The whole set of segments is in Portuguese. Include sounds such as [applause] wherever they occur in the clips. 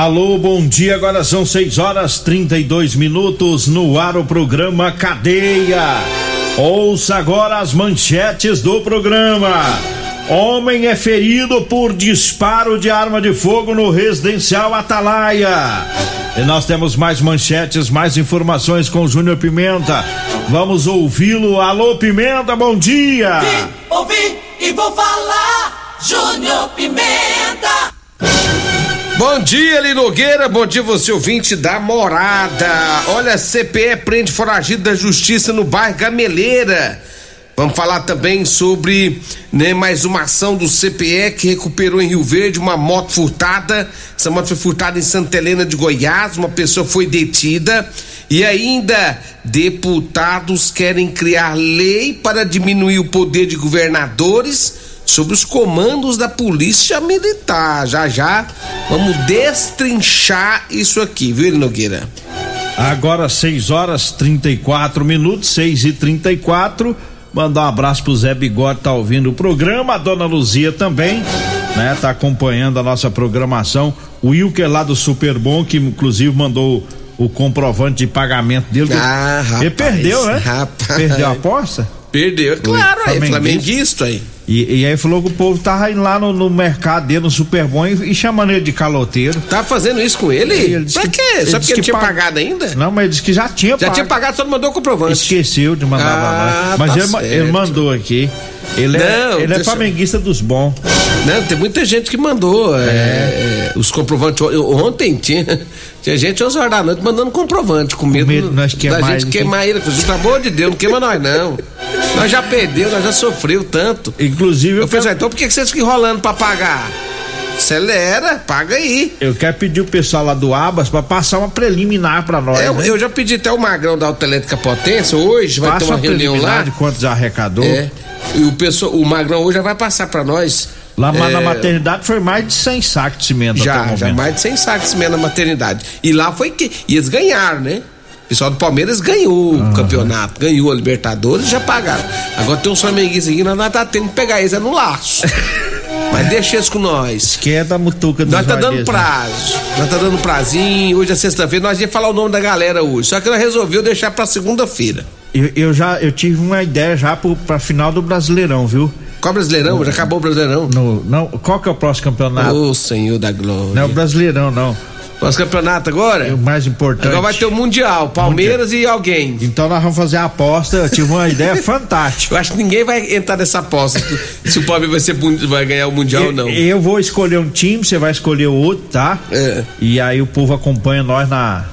Alô, bom dia. Agora são 6 horas 32 minutos no ar o programa Cadeia. Ouça agora as manchetes do programa. Homem é ferido por disparo de arma de fogo no residencial Atalaia. E nós temos mais manchetes, mais informações com Júnior Pimenta. Vamos ouvi-lo. Alô, Pimenta, bom dia. Vim, ouvi e vou falar. Júnior Pimenta. Bom dia, Linogueira. Bom dia, você ouvinte da morada. Olha, CPE prende foragido da justiça no bairro Gameleira. Vamos falar também sobre né, mais uma ação do CPE que recuperou em Rio Verde uma moto furtada. Essa moto foi furtada em Santa Helena de Goiás. Uma pessoa foi detida. E ainda, deputados querem criar lei para diminuir o poder de governadores sobre os comandos da Polícia Militar. Já já vamos destrinchar isso aqui, viu, Nogueira? Agora 6 horas 34 minutos, 6 e 34 Mandar um abraço pro Zé Bigode, tá ouvindo o programa, a dona Luzia também, né? Tá acompanhando a nossa programação. O Wilker lá do Super Bom, que inclusive mandou o comprovante de pagamento dele. Ah, rapaz, Ele perdeu, né? rapaz. Perdeu a aposta? Perdeu, claro, aí, flamenguista. aí. E, e aí falou que o povo tava indo lá no, no mercado dele, no Super Bom, e, e chamando ele de caloteiro. Tá fazendo isso com ele? Ele pra que- quê? ele Só porque que tinha pag- pagado ainda? Não, mas ele disse que já tinha Já tinha pagado, só não mandou o comprovante. Esqueceu de mandar Ah, nós. Mas tá ele, ele mandou aqui. Ele é, Não, ele é deixa- flamenguista dos bons. Não, tem muita gente que mandou é, é, os comprovantes. Ontem tinha, tinha gente 11 horas da noite mandando comprovante, com medo, medo de nós queimar da ele, gente queimar ele. Pelo amor de Deus, não queima nós não. Nós já perdeu, nós já sofreu tanto. Inclusive, eu, Eu falei, quero, "Ah, então por que que vocês ficam enrolando pra pagar? Acelera, paga aí. eu quero pedir o pessoal lá do Abas pra passar uma preliminar pra nós. É, eu, né? eu já pedi até o Magrão da Autoelétrica Potência, hoje vai Passa ter uma reunião preliminar lá. de quantos arrecadou. É. E o, pessoal, o Magrão hoje já vai passar pra nós. Lá é, na maternidade foi mais de 100 sacos de cimento Já, já mais de 100 sacos de cimento na maternidade. E lá foi que. E eles ganharam, né? O pessoal do Palmeiras ganhou o campeonato, ganhou a Libertadores e já pagaram. Agora tem uns flamenguistas aqui, nós nós tá tendo que pegar eles é no laço. [laughs] Mas deixa eles com nós. Que é da mutuca dos Nós tá dando né? prazo. Nós tá dando prazinho. Hoje é sexta-feira. Nós ia falar o nome da galera hoje. Só que nós resolveu deixar pra segunda-feira. Eu, eu já eu tive uma ideia já pro, pra final do Brasileirão, viu? Qual Brasileirão? Já acabou o Brasileirão? No, não, qual que é o próximo campeonato? Ô Senhor da Glória. Não é o Brasileirão, não. Nosso campeonato agora? É o mais importante. Agora vai ter o Mundial, Palmeiras e alguém. Então nós vamos fazer a aposta. Eu tive uma ideia [laughs] fantástica. Eu acho que ninguém vai entrar nessa aposta se o Palmeiras vai, ser, vai ganhar o Mundial ou Eu, não. eu vou escolher um time, você vai escolher outro, tá? É. E aí o povo acompanha nós na.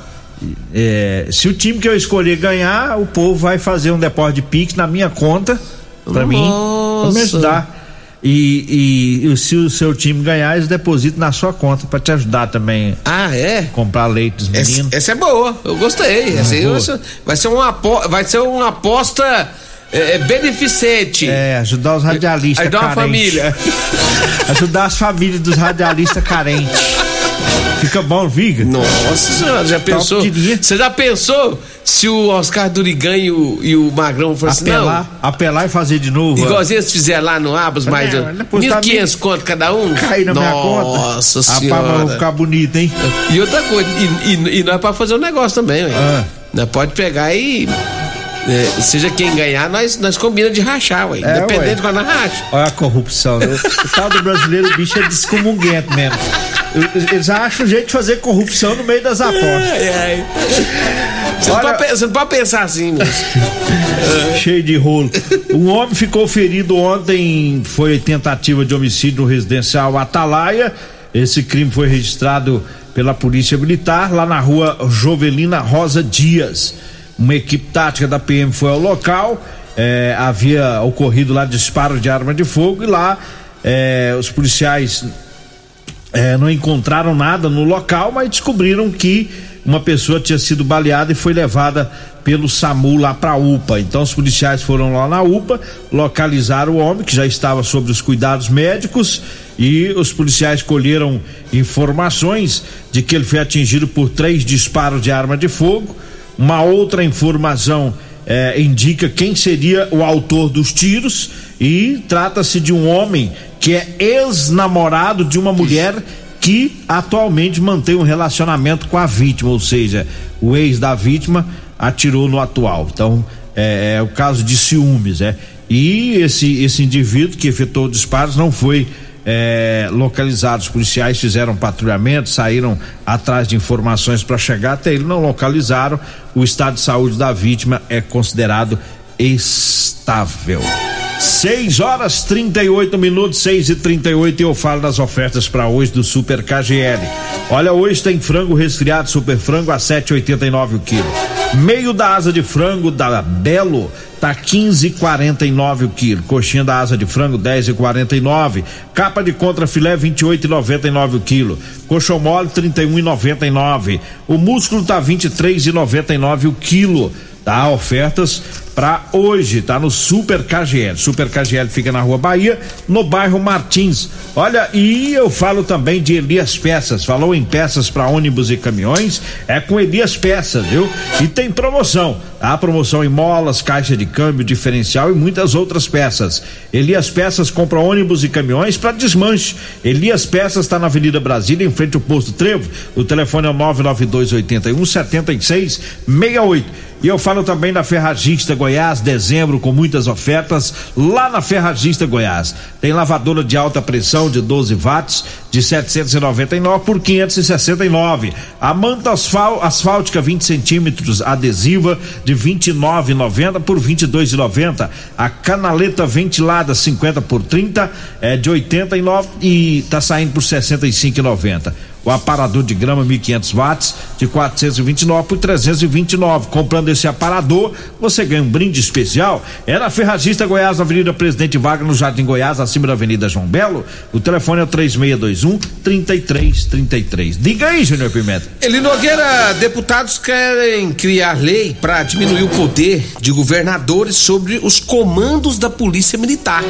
é, se o time que eu escolher ganhar, o povo vai fazer um depósito de Pix na minha conta pra mim, pra me Nossa. ajudar. E, e- e se o seu time ganhar, eles depositam na sua conta pra te ajudar também. Ah, é? Comprar leite dos Essa, meninos. essa é boa, eu gostei. Essa aí boa. vai ser- uma, vai ser uma aposta é, é, beneficente. É, ajudar os radialistas Ajudar uma carentes. família. [laughs] Ajudar as famílias dos radialistas carentes. Fica bom, Viga? Nossa senhora, já pensou? Você já pensou se o Oscar Durigan e o, e o Magrão fossem assim, não? Apelar, apelar e fazer de novo. ó. Igualzinho eles fizeram lá no Abas, mais Não, depois tá 1.500 conto cada um? Cair na minha conta. Nossa Rapaz, senhora. mas vou ficar bonito, hein? E outra coisa, e, e, e nós pode fazer um negócio também, ué. Ah. Nós pode pegar e. é, seja quem ganhar, nós, nós combina de rachar, ué. É, Independente ué. de quando nós racha. Olha a corrupção. né? O tal do brasileiro, o bicho é descomunguento mesmo. Eles acham um jeito de fazer corrupção no meio das apostas. Ai, ai. Você, não Olha- pode, pe- você não pode pensar assim, moço. [laughs] Cheio de rolo. Um homem ficou ferido ontem, foi tentativa de homicídio no residencial Atalaia. Esse crime foi registrado pela Polícia Militar lá na rua Jovelina Rosa Dias. Uma equipe tática da PM foi ao local. eh, havia ocorrido lá disparo de arma de fogo e lá eh, os policiais é, não encontraram nada no local, mas descobriram que uma pessoa tinha sido baleada e foi levada pelo SAMU lá para a UPA. Então os policiais foram lá na UPA, localizaram o homem que já estava sob os cuidados médicos e os policiais colheram informações de que ele foi atingido por três disparos de arma de fogo. Uma outra informação eh, indica quem seria o autor dos tiros e trata-se de um homem que é ex-namorado de uma mulher que atualmente mantém um relacionamento com a vítima, ou seja, o ex da vítima atirou no atual. Então, é, é o caso de ciúmes, é. E esse, esse indivíduo que efetuou disparos não foi é, localizado. Os policiais fizeram patrulhamento, saíram atrás de informações para chegar até ele, não localizaram. O estado de saúde da vítima é considerado estável. 6 horas 38 minutos, 6 e 38 e eu falo das ofertas para hoje do Super KGL. Olha, hoje tem frango resfriado Super Frango a 7,89 o quilo. Meio da asa de frango da Belo tá 15,49 o quilo. Coxinha da asa de frango 10,49. Capa de contra filé 28,99 o quilo. Coxão mole 31,99. O músculo tá 23,99 o quilo. Tá ofertas para hoje, tá no Super KGL. Super KGL fica na Rua Bahia, no bairro Martins. Olha, e eu falo também de Elias Peças. Falou em peças para ônibus e caminhões, é com Elias Peças, viu? E tem promoção. Tá? Promoção em molas, caixa de câmbio, diferencial e muitas outras peças. Elias Peças compra ônibus e caminhões para desmanche. Elias Peças está na Avenida Brasília, em frente ao posto Trevo. O telefone é o 992 81 76 68. E eu falo também da Ferragista Goiás, dezembro com muitas ofertas lá na Ferragista Goiás. Tem lavadora de alta pressão de 12 watts de 799 por 569. A manta asfal, asfáltica 20 centímetros adesiva de 29,90 por 22,90. A canaleta ventilada 50 por 30 é de 89 e tá saindo por 65,90. O aparador de grama 1500 watts de 429 por 329. Comprando esse aparador, você ganha um brinde especial. É na Ferragista Goiás, Avenida Presidente Wagner, no Jardim Goiás, acima da Avenida João Belo. O telefone é 362 3221 3333. Diga aí, Júnior Pimenta. Ele Nogueira, deputados querem criar lei para diminuir o poder de governadores sobre os comandos da Polícia Militar.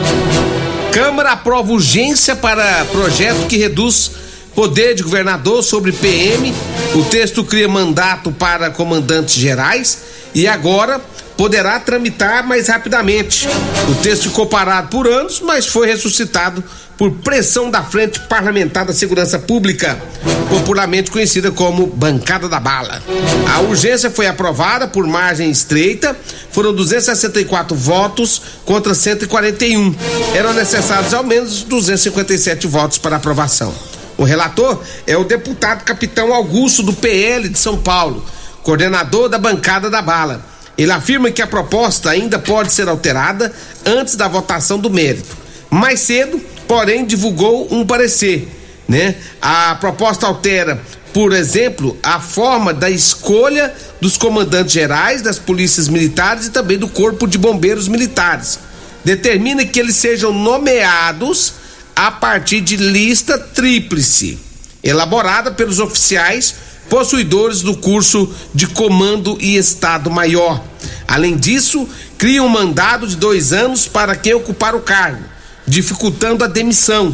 Câmara aprova urgência para projeto que reduz poder de governador sobre PM. O texto cria mandato para comandantes gerais e agora poderá tramitar mais rapidamente. O texto ficou parado por anos, mas foi ressuscitado por pressão da Frente Parlamentar da Segurança Pública, popularmente conhecida como Bancada da Bala. A urgência foi aprovada por margem estreita, foram 264 votos contra 141. Eram necessários ao menos 257 votos para aprovação. O relator é o deputado capitão Augusto do PL de São Paulo, coordenador da bancada da bala. Ele afirma que a proposta ainda pode ser alterada antes da votação do mérito. Mais cedo, porém, divulgou um parecer, né? A proposta altera, por exemplo, a forma da escolha dos comandantes gerais das polícias militares e também do corpo de bombeiros militares. Determina que eles sejam nomeados a partir de lista tríplice, elaborada pelos oficiais possuidores do curso de Comando e Estado Maior. Além disso, cria um mandado de dois anos para quem ocupar o cargo, dificultando a demissão.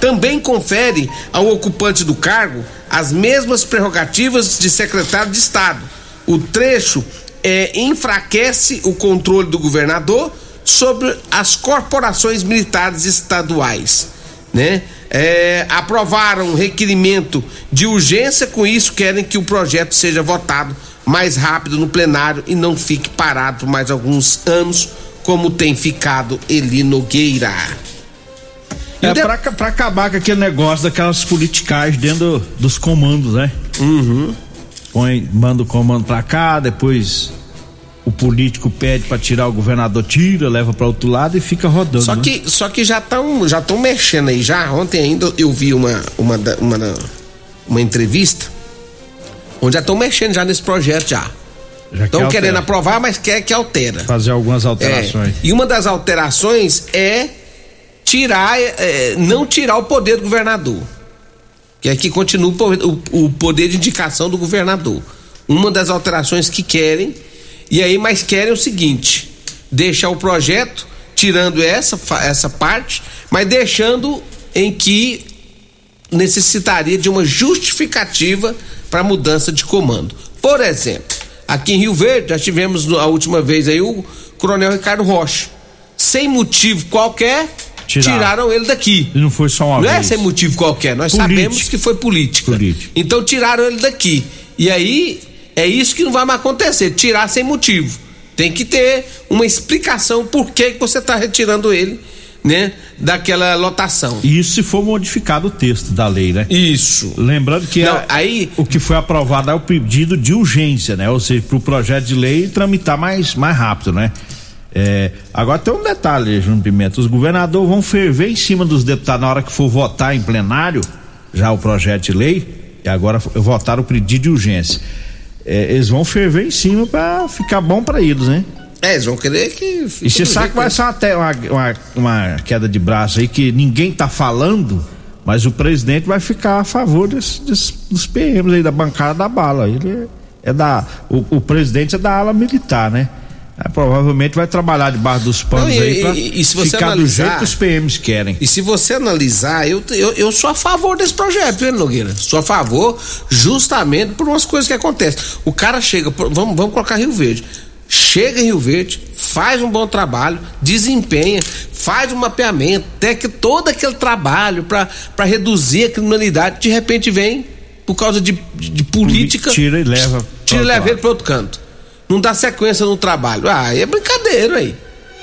Também confere ao ocupante do cargo as mesmas prerrogativas de secretário de Estado. O trecho é, enfraquece o controle do governador sobre as corporações militares estaduais né? É, aprovaram um requerimento de urgência, com isso querem que o projeto seja votado mais rápido no plenário e não fique parado por mais alguns anos, como tem ficado Eli Nogueira. É de... pra, pra, acabar com aquele negócio daquelas politicais dentro dos comandos, né? Uhum. Põe, manda o comando pra cá, depois o político pede para tirar o governador, tira, leva para outro lado e fica rodando. Só né? que, só que já estão já estão mexendo aí. Já ontem ainda eu vi uma uma uma, uma entrevista onde já estão mexendo já nesse projeto já. Estão que querendo aprovar, mas quer que altera. Fazer algumas alterações. É, e uma das alterações é tirar, é, não tirar o poder do governador. Que é que continua o, o poder de indicação do governador. Uma das alterações que querem e aí, mas querem o seguinte: deixar o projeto, tirando essa, essa parte, mas deixando em que necessitaria de uma justificativa para mudança de comando. Por exemplo, aqui em Rio Verde, já tivemos a última vez aí o Coronel Ricardo Rocha. Sem motivo qualquer, tiraram, tiraram ele daqui. E não foi só uma não vez. Não é sem motivo qualquer, nós Política. sabemos que foi política. Política. Então tiraram ele daqui. E aí é isso que não vai mais acontecer, tirar sem motivo. Tem que ter uma explicação por que, que você está retirando ele, né, daquela lotação. Isso se for modificado o texto da lei, né? Isso. Lembrando que não, a, aí o que foi aprovado é o pedido de urgência, né? Ou seja, para o projeto de lei tramitar mais, mais rápido, né? É, agora tem um detalhe, Júnior Pimenta: os governadores vão ferver em cima dos deputados na hora que for votar em plenário já o projeto de lei, e agora votaram o pedido de urgência. É, eles vão ferver em cima para ficar bom para eles, né? É, eles vão querer que. E você sabe que vai ser até uma, uma, uma, queda de braço aí que ninguém tá falando, mas o presidente vai ficar a favor desse, desse, dos PMs aí, da bancada da bala. Ele é, é da. O, o presidente é da ala militar, né? É, provavelmente vai trabalhar debaixo dos panos Não, e, aí pra e, e ficar analisar, do jeito que os PMs querem. E se você analisar, eu, eu, eu sou a favor desse projeto, viu, Nogueira? Sou a favor justamente por umas coisas que acontecem. O cara chega, vamos, vamos colocar Rio Verde. Chega em Rio Verde, faz um bom trabalho, desempenha, faz um mapeamento, até que todo aquele trabalho para reduzir a criminalidade, de repente vem por causa de, de, de política. Tira e leva. Tira e leva ele para outro canto não dá sequência no trabalho. Ah, aí é brincadeira aí.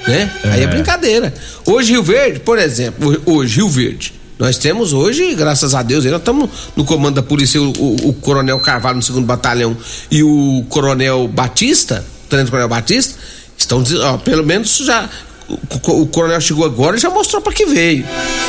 Né? É. Aí é brincadeira. Hoje, Rio Verde, por exemplo, hoje, Rio Verde. Nós temos hoje, graças a Deus, nós estamos no comando da polícia, o, o, o, Coronel Carvalho no segundo batalhão e o Coronel Batista, o Tenente Coronel Batista, estão ó, pelo menos já. O, o, Coronel chegou agora e já mostrou para que veio.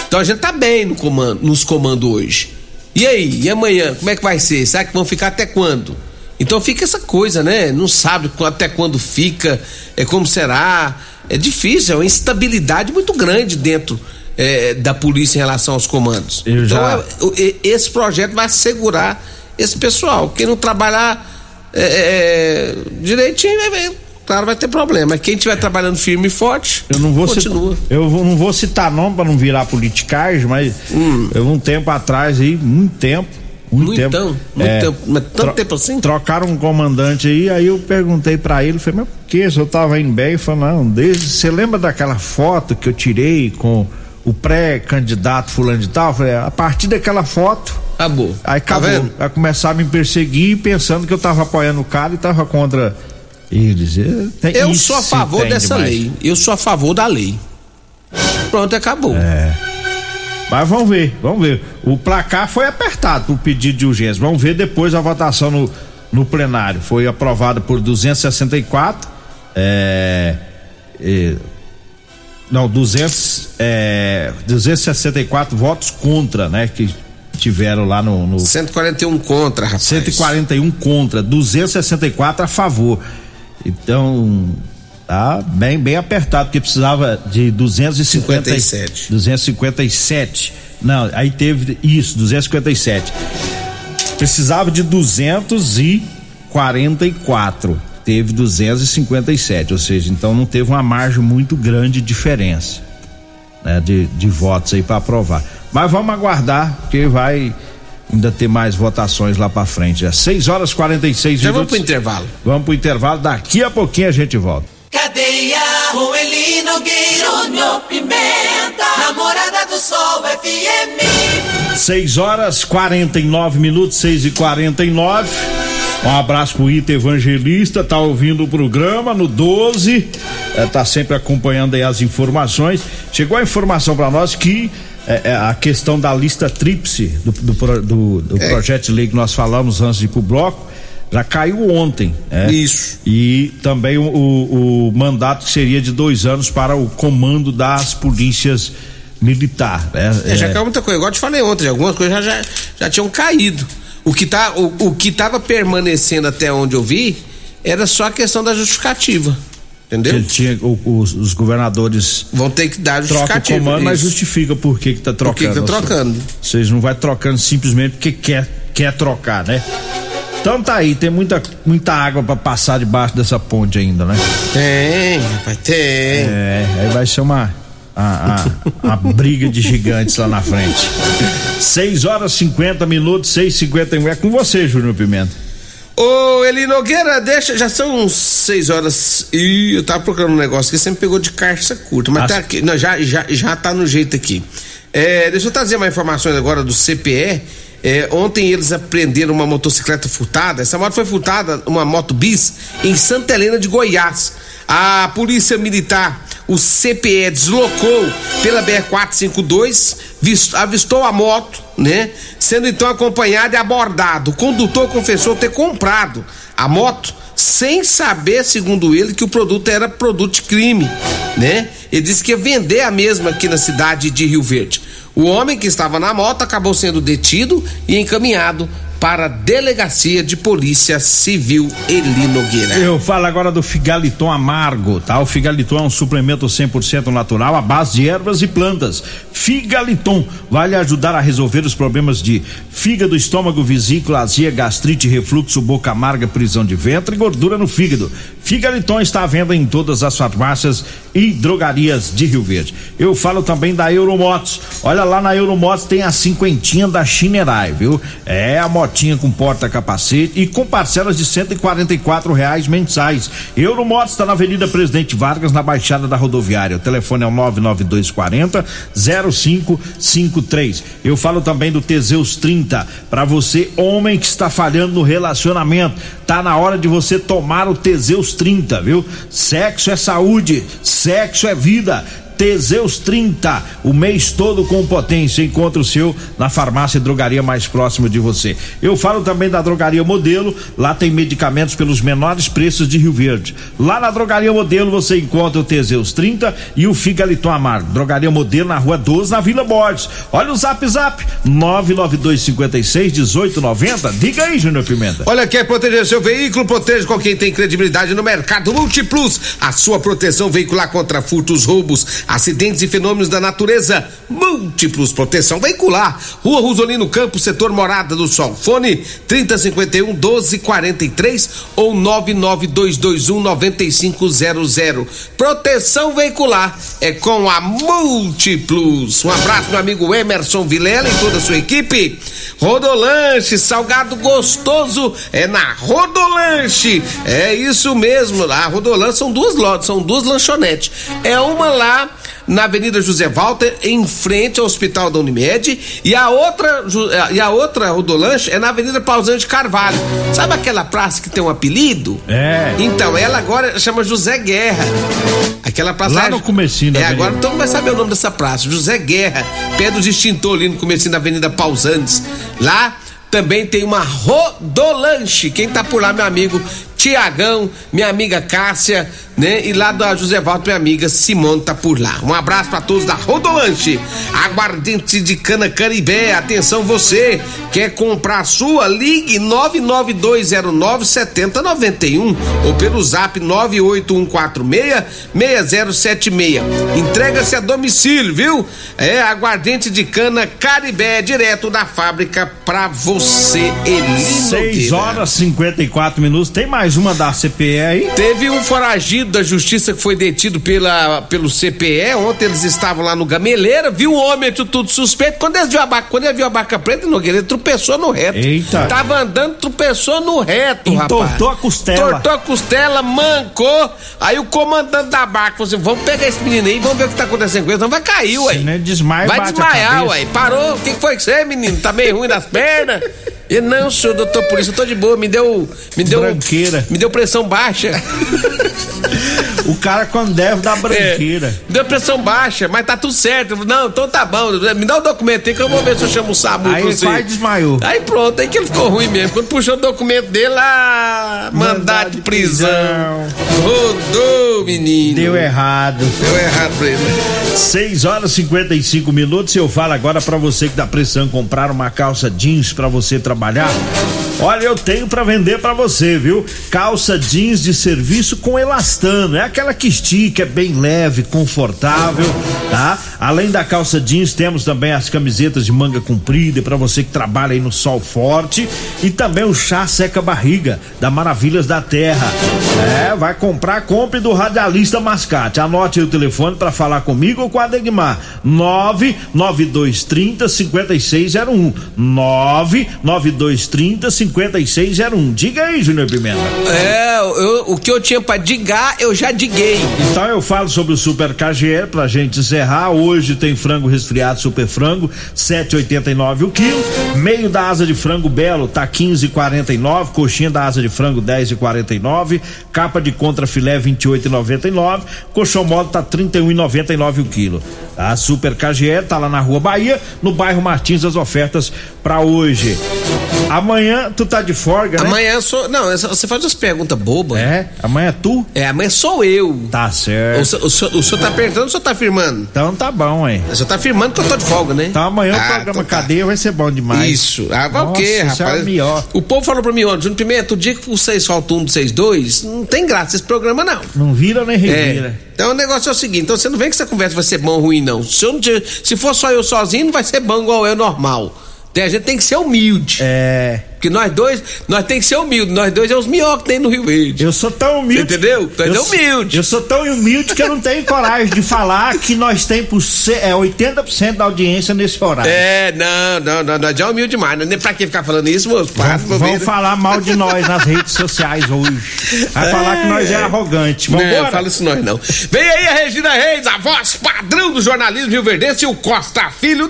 Então a gente tá bem no comando, nos comandos hoje. E aí, e amanhã, como é que vai ser? Será que vão ficar até quando? Então fica essa coisa, né? Não sabe até quando fica, é como será. É difícil, é uma instabilidade muito grande dentro é, da polícia em relação aos comandos. Eu então já... é, esse projeto vai segurar esse pessoal. Quem não trabalhar é, é direitinho, é, claro, vai ter problema. Quem estiver trabalhando firme e forte, eu não vou continua. Citar, eu vou, não vou citar nome para não virar politicagem, mas hum. eu um tempo atrás aí, muito tempo muito tempo. muito é, tempo, mas tanto tempo assim? Trocaram um comandante aí, aí eu perguntei para ele, falei, mas por que? Eu tava indo bem, falou, não, desde, você lembra daquela foto que eu tirei com o pré-candidato fulano de tal? Eu falei, a partir daquela foto. Acabou. Aí tá acabou. Tá começar a me perseguir pensando que eu tava apoiando o cara e tava contra eles. Tem, eu sou a favor dessa demais. lei. Eu sou a favor da lei. Pronto, acabou. É. Mas vamos ver, vamos ver. O placar foi apertado o pedido de urgência. Vamos ver depois a votação no, no plenário. Foi aprovado por 264. É, é, não, 200, é, 264 votos contra, né? Que tiveram lá no, no 141 contra, rapaz. 141 contra, 264 a favor. Então, Tá bem, bem apertado, porque precisava de 257. 257. Não, aí teve isso, 257. Precisava de 244. Teve 257, ou seja, então não teve uma margem muito grande de diferença né, de, de votos aí para aprovar. Mas vamos aguardar, porque vai ainda ter mais votações lá para frente. É 6 horas 46 Já minutos. vamos pro intervalo. Vamos pro intervalo, daqui a pouquinho a gente volta. Cadeia, Rueli Nogueira, Júnior Pimenta, Namorada do Sol FM. 6 horas 49 minutos, 6 e 49 Um abraço pro Ita Evangelista, tá ouvindo o programa no 12, é, tá sempre acompanhando aí as informações. Chegou a informação para nós que é, é, a questão da lista tríplice do, do, do, do é. projeto de lei que nós falamos antes de ir pro bloco já caiu ontem. É? Isso. E também o, o, mandato seria de dois anos para o comando das polícias militar. Né? É, já caiu muita coisa. Igual eu te falei ontem, algumas coisas já, já, já tinham caído. O que tá, o, o que estava permanecendo até onde eu vi era só a questão da justificativa. Entendeu? Tinha, o, os, os, governadores vão ter que dar justificativa. Troca o comando, mas justifica por que, que tá trocando. Por que, que tá trocando? Vocês não vai trocando simplesmente porque quer, quer trocar, né? Então tá aí, tem muita, muita água para passar debaixo dessa ponte ainda, né? Tem, rapaz, tem. É, aí vai ser uma, a, a, a briga de gigantes lá na frente. 6 horas 50 minutos, 6 51 É com você, Júnior Pimenta. Ô, Eli Nogueira, deixa, já são uns 6 horas e eu tava procurando um negócio que sempre pegou de caixa curta, mas As... tá aqui, não, já, já, já tá no jeito aqui. É, deixa eu trazer mais informações agora do CPE. É, ontem eles apreenderam uma motocicleta furtada. Essa moto foi furtada, uma moto bis, em Santa Helena de Goiás. A polícia militar, o CPE, deslocou pela BR-452, avistou a moto, né? Sendo então acompanhado e abordado. O condutor confessou ter comprado a moto sem saber, segundo ele, que o produto era produto de crime, né? Ele disse que ia vender a mesma aqui na cidade de Rio Verde. O homem que estava na moto acabou sendo detido e encaminhado para a Delegacia de Polícia Civil Eli Nogueira. Eu falo agora do Figaliton Amargo, tá? O Figaliton é um suplemento 100% natural à base de ervas e plantas. Figaliton vai lhe ajudar a resolver os problemas de fígado, estômago, vesícula, azia, gastrite, refluxo, boca amarga, prisão de ventre e gordura no fígado. Figaliton está à venda em todas as farmácias e drogarias de Rio Verde. Eu falo também da Euromotos. Olha lá na Euromotos tem a cinquentinha da Chinerai, viu? É a motinha com porta-capacete e com parcelas de cento e reais mensais. Euromotos está na Avenida Presidente Vargas, na Baixada da Rodoviária. O telefone é o 99240 0553. Eu falo também do Teseus 30 para você homem que está falhando no relacionamento. Tá na hora de você tomar o Teseus 30, viu? Sexo é saúde, sexo é vida. Teseus 30, o mês todo com potência. Encontre o seu na farmácia e drogaria mais próximo de você. Eu falo também da Drogaria Modelo, lá tem medicamentos pelos menores preços de Rio Verde. Lá na Drogaria Modelo você encontra o Teseus 30 e o Figaliton Amargo. Drogaria Modelo na Rua 12, na Vila Borges. Olha o Zap Zap, 99256 1890. Diga aí, Júnior Pimenta. Olha, quer proteger seu veículo? Proteja com quem tem credibilidade no mercado Multiplus. A sua proteção veicular contra furtos, roubos, acidentes e fenômenos da natureza. Múltiplos proteção veicular. Rua Rosolino Campos, setor Morada do Sol. Fone 3051 1243 ou 99221 9500. Proteção veicular é com a Múltiplos. Um abraço, meu amigo Emerson Vilela e toda a sua equipe. Rodolanche, salgado gostoso é na Rodolanche. É isso mesmo. A Rodolanche são duas lojas, são duas lanchonetes. É uma lá na Avenida José Walter, em frente ao Hospital da Unimed, e a outra e a outra Rodolanche é na Avenida Pausante Carvalho. Sabe aquela praça que tem um apelido? É. Então, ela agora chama José Guerra. Aquela praça Lá no comecinho da É, agora todo mundo vai saber o nome dessa praça, José Guerra, pé dos extintor ali no comecinho da Avenida Pausantes. Lá também tem uma Rodolanche. Quem tá por lá, meu amigo Tiagão, minha amiga Cássia, né? E lá da José Valdo, minha amiga Simone tá por lá. Um abraço para todos da Rodolanche. Aguardente de Cana Caribé. Atenção você, quer comprar a sua? Ligue 992097091 ou pelo zap 981466076. Entrega-se a domicílio, viu? É aguardente de cana Caribé, direto da fábrica pra você, Elino. 6 horas 54 minutos. Tem mais uma da CPE aí? Teve um foragido da justiça que foi detido pela, pelo CPE. Ontem eles estavam lá no Gameleira, viu o homem tudo suspeito. Quando ele viu a barca, quando ele viu a barca preta, Nogueira, ele tropeçou no reto. Eita. Tava andando, tropeçou no reto, Entortou rapaz. a costela. Tortou a costela, mancou. Aí o comandante da barca falou assim: vamos pegar esse menino aí, vamos ver o que tá acontecendo com ele. Não vai cair, ué. É desmaia, Vai desmaiar, ué. Parou. O que, foi que você, menino? Tá meio ruim das pernas? E não, senhor doutor polícia, eu tô de boa, me deu. Me deu. Branqueira. Me deu pressão baixa. O cara quando deve dá branqueira. É, deu pressão baixa, mas tá tudo certo. Não, então tá bom. Me dá o documento aí que eu vou ver se eu chamo o SAMU Aí pra você. desmaiou. Aí pronto, aí que ele ficou ruim mesmo. Quando puxou o documento dele, lá, mandado de prisão. Rodou, menino. Deu errado. Deu errado pra ele. 6 horas e 55 minutos. Eu falo agora pra você que dá pressão comprar uma calça jeans pra você trabalhar. Barbará. Olha, eu tenho pra vender pra você, viu? Calça jeans de serviço com elastano. É aquela que estica, é bem leve, confortável, tá? Além da calça jeans, temos também as camisetas de manga comprida pra você que trabalha aí no sol forte e também o chá seca barriga da Maravilhas da Terra. É, vai comprar, compre do radialista Mascate. Anote aí o telefone pra falar comigo ou com a Degmar. 99230 5601. 99230 5601. 5601. Diga aí, Júnior Pimenta. É, eu, o que eu tinha pra digar, eu já diguei. Então eu falo sobre o Super KGL pra gente encerrar. Hoje tem frango resfriado Super Frango, 7,89 o quilo. Meio da asa de frango belo tá 15,49. Coxinha da asa de frango 10,49. Capa de contra filé 28,99. Coxão mole tá 31,99 o quilo. A Super KGL tá lá na Rua Bahia, no bairro Martins, as ofertas para hoje. Amanhã tu tá de folga, né? Amanhã sou. Não, você faz umas perguntas bobas. É? Amanhã é tu? É, amanhã sou eu. Tá certo. O, senhor- o, senhor- o senhor tá perguntando ou o senhor tá afirmando? Então tá bom, hein? O senhor tá afirmando que eu tô de folga, né? Então amanhã o Ah, programa então tá. Cadeia vai ser bom demais. Isso. Ah, vai o quê, é rapaz? o melhor. O povo falou pra mim ontem, Júnior Pimenta, o dia que vocês faltam um do vocês dois, não tem graça esse programa, não. Não vira nem revira. É. Então o negócio é o seguinte, então você não vem que essa conversa vai ser bom ou ruim, não. Se, eu não tiver- se for só eu sozinho, não vai ser bom igual eu normal. Tem- A gente tem que ser humilde. É. Porque nós dois, nós tem que ser humilde. Nós dois é os melhores que tem no Rio Verde. Eu sou tão humilde. Você entendeu? Tu é eu, humilde. Eu sou tão humilde que eu não tenho coragem de falar que nós temos é, 80% da audiência nesse horário. É, não, não, não, nós já é humilde demais. Não é nem pra que ficar falando isso, moço. Para, Vão, vão falar mal de nós nas redes sociais hoje. Vai falar que nós é arrogante. Não, Vambora? fala isso nós não. Vem aí a Regina Reis, a voz padrão do jornalismo Rio Verdense e o Costa Filho,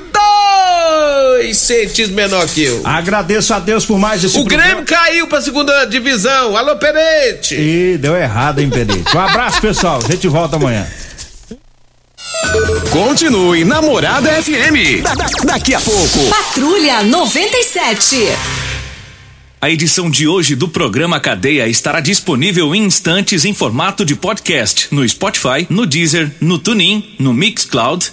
dois centímetros menor que eu. Agradeço a Deus por mais esse o programa. Grêmio caiu pra segunda divisão. Alô, Perete. Ih, deu errado, hein, Pedro? Um abraço, pessoal. A gente volta amanhã. Continue Namorada FM. Da- da- daqui a pouco. Patrulha 97. A edição de hoje do programa Cadeia estará disponível em instantes em formato de podcast no Spotify, no Deezer, no TuneIn, no Mixcloud,